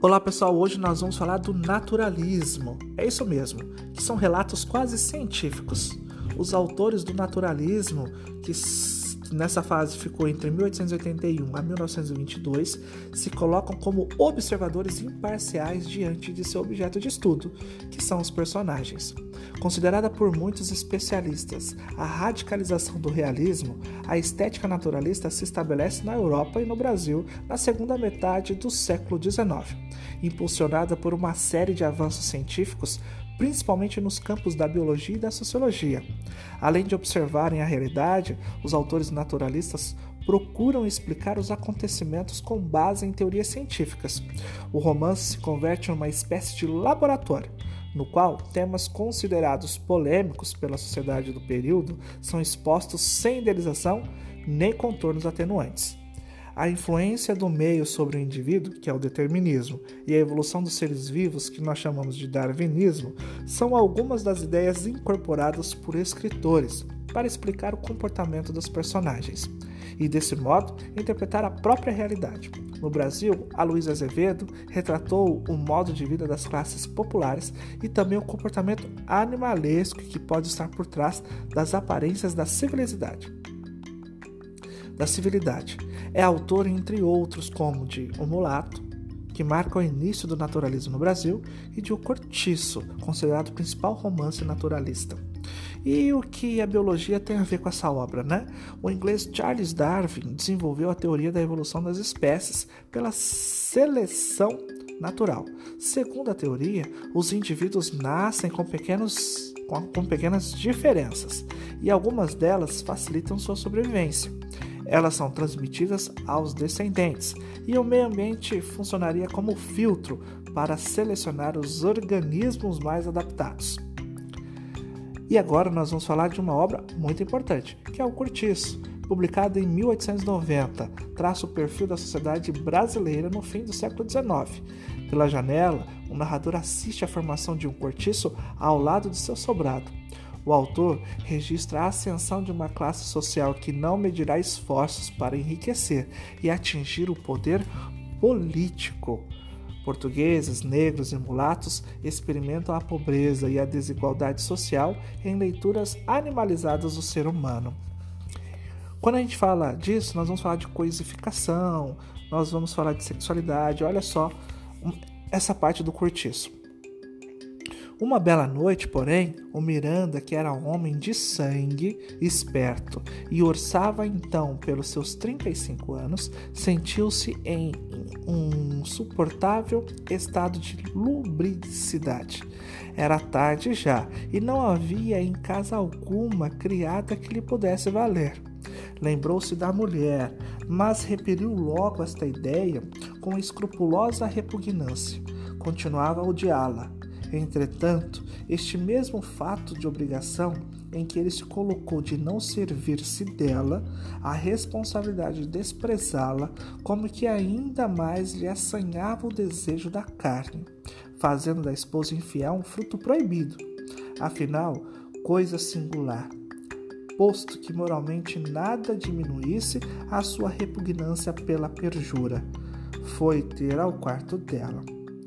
Olá pessoal, hoje nós vamos falar do naturalismo. É isso mesmo, que são relatos quase científicos. Os autores do naturalismo, que nessa fase ficou entre 1881 a 1922, se colocam como observadores imparciais diante de seu objeto de estudo, que são os personagens. Considerada por muitos especialistas a radicalização do realismo, a estética naturalista se estabelece na Europa e no Brasil na segunda metade do século XIX, impulsionada por uma série de avanços científicos principalmente nos campos da biologia e da sociologia. Além de observarem a realidade, os autores naturalistas procuram explicar os acontecimentos com base em teorias científicas. O romance se converte em uma espécie de laboratório, no qual temas considerados polêmicos pela sociedade do período são expostos sem idealização nem contornos atenuantes. A influência do meio sobre o indivíduo, que é o determinismo, e a evolução dos seres vivos, que nós chamamos de darwinismo, são algumas das ideias incorporadas por escritores para explicar o comportamento dos personagens e, desse modo, interpretar a própria realidade. No Brasil, a Luísa Azevedo retratou o modo de vida das classes populares e também o comportamento animalesco que pode estar por trás das aparências da civilidade da civilidade. É autor, entre outros, como de O Mulato, que marca o início do naturalismo no Brasil, e de O Cortiço, considerado o principal romance naturalista. E o que a biologia tem a ver com essa obra, né? O inglês Charles Darwin desenvolveu a teoria da evolução das espécies pela seleção natural. Segundo a teoria, os indivíduos nascem com, pequenos, com, com pequenas diferenças e algumas delas facilitam sua sobrevivência elas são transmitidas aos descendentes e o meio ambiente funcionaria como filtro para selecionar os organismos mais adaptados. E agora nós vamos falar de uma obra muito importante, que é o Cortiço, publicado em 1890, traça o perfil da sociedade brasileira no fim do século XIX. Pela janela, o narrador assiste à formação de um cortiço ao lado de seu sobrado. O autor registra a ascensão de uma classe social que não medirá esforços para enriquecer e atingir o poder político. Portugueses, negros e mulatos experimentam a pobreza e a desigualdade social em leituras animalizadas do ser humano. Quando a gente fala disso, nós vamos falar de coisificação, nós vamos falar de sexualidade. Olha só essa parte do cortiço. Uma bela noite, porém, o Miranda, que era homem de sangue, esperto, e orçava então pelos seus 35 anos, sentiu-se em um suportável estado de lubricidade. Era tarde já, e não havia em casa alguma criada que lhe pudesse valer. Lembrou-se da mulher, mas repeliu logo esta ideia com escrupulosa repugnância. Continuava a odiá-la Entretanto, este mesmo fato de obrigação em que ele se colocou de não servir-se dela, a responsabilidade de desprezá-la, como que ainda mais lhe assanhava o desejo da carne, fazendo da esposa infiel um fruto proibido. Afinal, coisa singular, posto que moralmente nada diminuísse a sua repugnância pela perjura, foi ter ao quarto dela.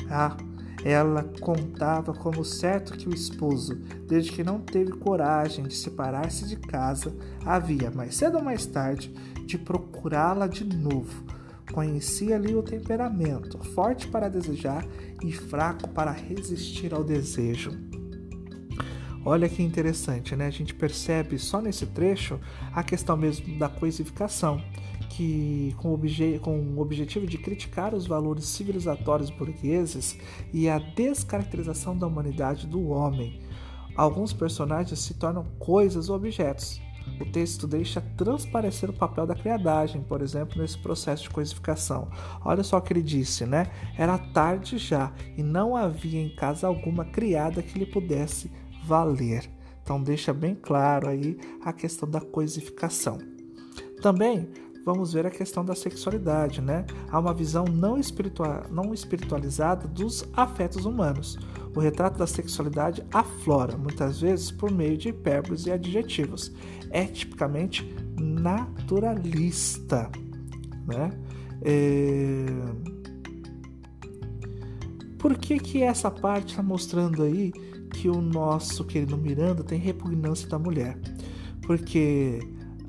Ah, ela contava como certo que o esposo, desde que não teve coragem de separar-se de casa, havia, mais cedo ou mais tarde, de procurá-la de novo. Conhecia-lhe o temperamento, forte para desejar e fraco para resistir ao desejo. Olha que interessante, né? A gente percebe só nesse trecho a questão mesmo da coisificação que, com, obje, com o objetivo de criticar os valores civilizatórios burgueses e a descaracterização da humanidade do homem, alguns personagens se tornam coisas ou objetos. O texto deixa transparecer o papel da criadagem, por exemplo, nesse processo de coisificação. Olha só o que ele disse, né? Era tarde já e não havia em casa alguma criada que lhe pudesse valer. Então deixa bem claro aí a questão da coisificação. Também vamos ver a questão da sexualidade, né? Há uma visão não, espiritual, não espiritualizada dos afetos humanos. O retrato da sexualidade aflora, muitas vezes por meio de hipérboles e adjetivos. É tipicamente naturalista, né? É... por que que essa parte está mostrando aí que o nosso querido Miranda tem repugnância da mulher? Porque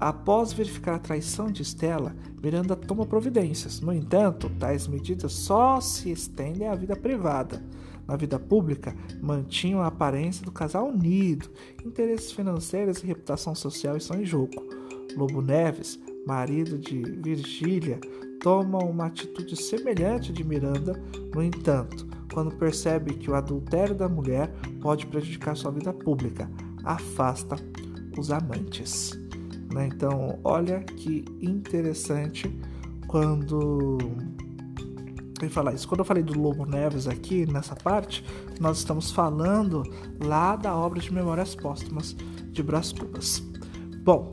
após verificar a traição de Stella, Miranda toma providências. No entanto, tais medidas só se estendem à vida privada. Na vida pública, mantinham a aparência do casal unido. Interesses financeiros e reputação social estão em jogo. Lobo Neves, marido de Virgília, toma uma atitude semelhante de Miranda, no entanto, quando percebe que o adultério da mulher pode prejudicar sua vida pública, afasta os amantes. Né? Então, olha que interessante quando eu falar isso. Quando eu falei do Lobo Neves aqui nessa parte, nós estamos falando lá da obra de Memórias Póstumas de Brás Cubas. Bom,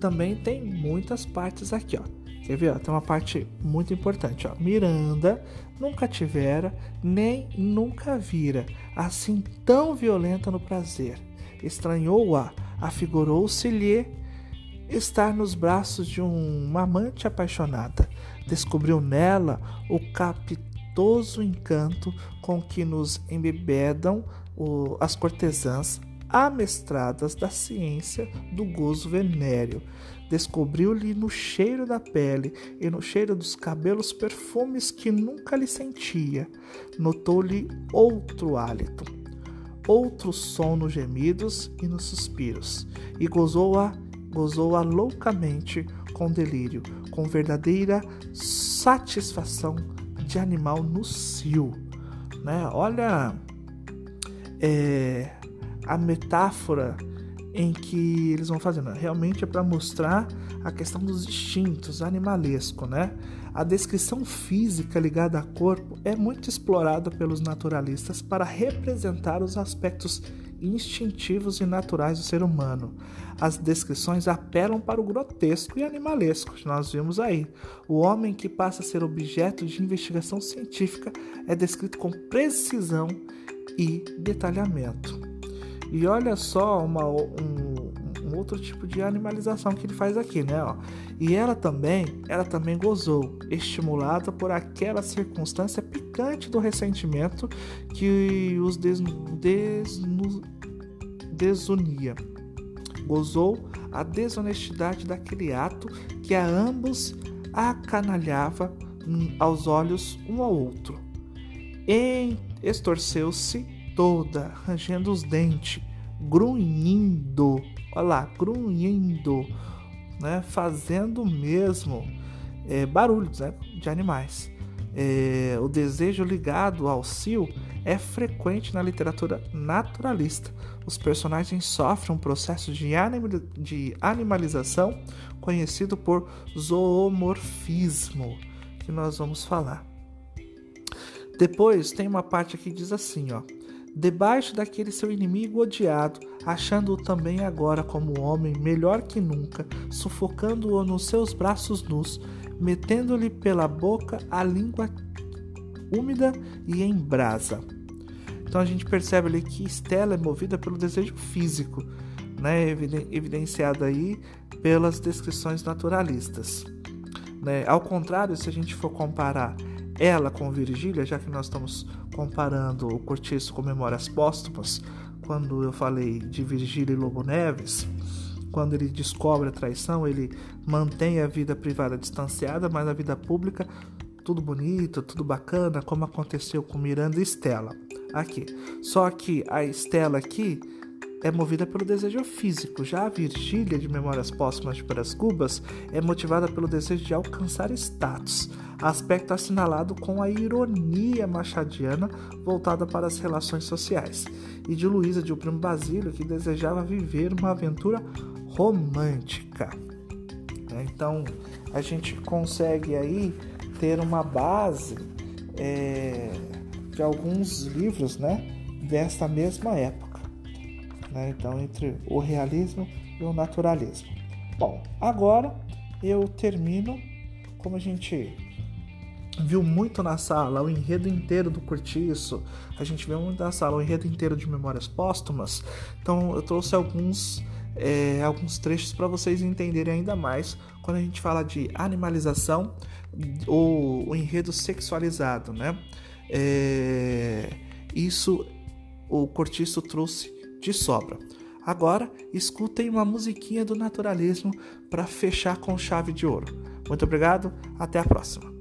também tem muitas partes aqui, ó. Quer ver? Ó? Tem uma parte muito importante, ó. Miranda nunca tivera, nem nunca vira, assim tão violenta no prazer. Estranhou-a, afigurou-se-lhe estar nos braços de uma amante apaixonada. Descobriu nela o capitoso encanto com que nos embebedam as cortesãs amestradas da ciência do gozo venéreo. Descobriu-lhe no cheiro da pele e no cheiro dos cabelos perfumes que nunca lhe sentia. Notou-lhe outro hálito, outro som nos gemidos e nos suspiros, e gozou-a gozou-a loucamente com delírio, com verdadeira satisfação de animal no cio. Né? Olha é, a metáfora em que eles vão fazendo. Realmente é para mostrar a questão dos instintos animalesco, né? A descrição física ligada a corpo é muito explorada pelos naturalistas para representar os aspectos instintivos e naturais do ser humano. As descrições apelam para o grotesco e animalesco nós vimos aí. O homem que passa a ser objeto de investigação científica é descrito com precisão e detalhamento. E olha só uma, um, um outro tipo de animalização que ele faz aqui, né? Ó. E ela também, ela também gozou, estimulada por aquela circunstância picante do ressentimento que os des, des, desunia. Gozou a desonestidade daquele ato que a ambos acanalhava aos olhos um ao outro. Estorceu-se toda, rangendo os dentes, grunhindo, olha lá, grunhindo, né, fazendo mesmo é, barulhos né, de animais. É, o desejo ligado ao cio é frequente na literatura naturalista. Os personagens sofrem um processo de, anim de animalização conhecido por zoomorfismo, que nós vamos falar. Depois tem uma parte aqui que diz assim, ó: debaixo daquele seu inimigo odiado, achando-o também agora como homem melhor que nunca, sufocando-o nos seus braços nus, metendo-lhe pela boca a língua úmida e em brasa. Então a gente percebe ali que Estela é movida pelo desejo físico, né, evidenciado aí pelas descrições naturalistas. Né? Ao contrário, se a gente for comparar ela com Virgília, já que nós estamos comparando o Cortiço com Memórias Póstumas, quando eu falei de Virgília e Lobo Neves, quando ele descobre a traição, ele mantém a vida privada distanciada, mas a vida pública tudo bonito, tudo bacana, como aconteceu com Miranda e Estela. Aqui. Só que a Estela aqui é movida pelo desejo físico, já a Virgília de Memórias Póstumas de Peras Cubas é motivada pelo desejo de alcançar status, aspecto assinalado com a ironia machadiana voltada para as relações sociais, e de Luísa de O Primo Basílio, que desejava viver uma aventura romântica. Então a gente consegue aí ter uma base é, de alguns livros né, desta mesma época né? Então, entre o realismo e o naturalismo. Bom, agora eu termino, como a gente viu muito na sala o enredo inteiro do Cortiço, a gente viu muito na sala o enredo inteiro de Memórias Póstumas, então eu trouxe alguns, é, alguns trechos para vocês entenderem ainda mais quando a gente fala de animalização ou o enredo sexualizado, né? É, isso o Cortiço trouxe de sobra. Agora, escutem uma musiquinha do naturalismo para fechar com chave de ouro. Muito obrigado, até a próxima.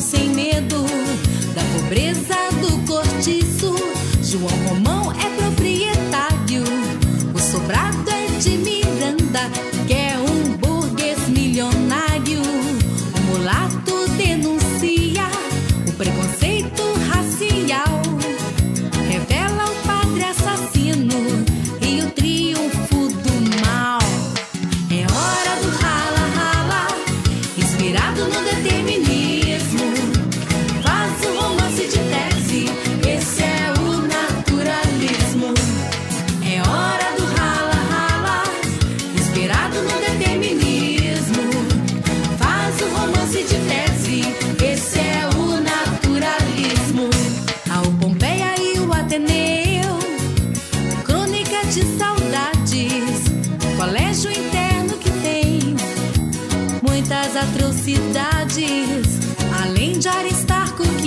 sem medo da pobreza do cortiço. João Romão é proprietário. atrocidades, além de Aristarco.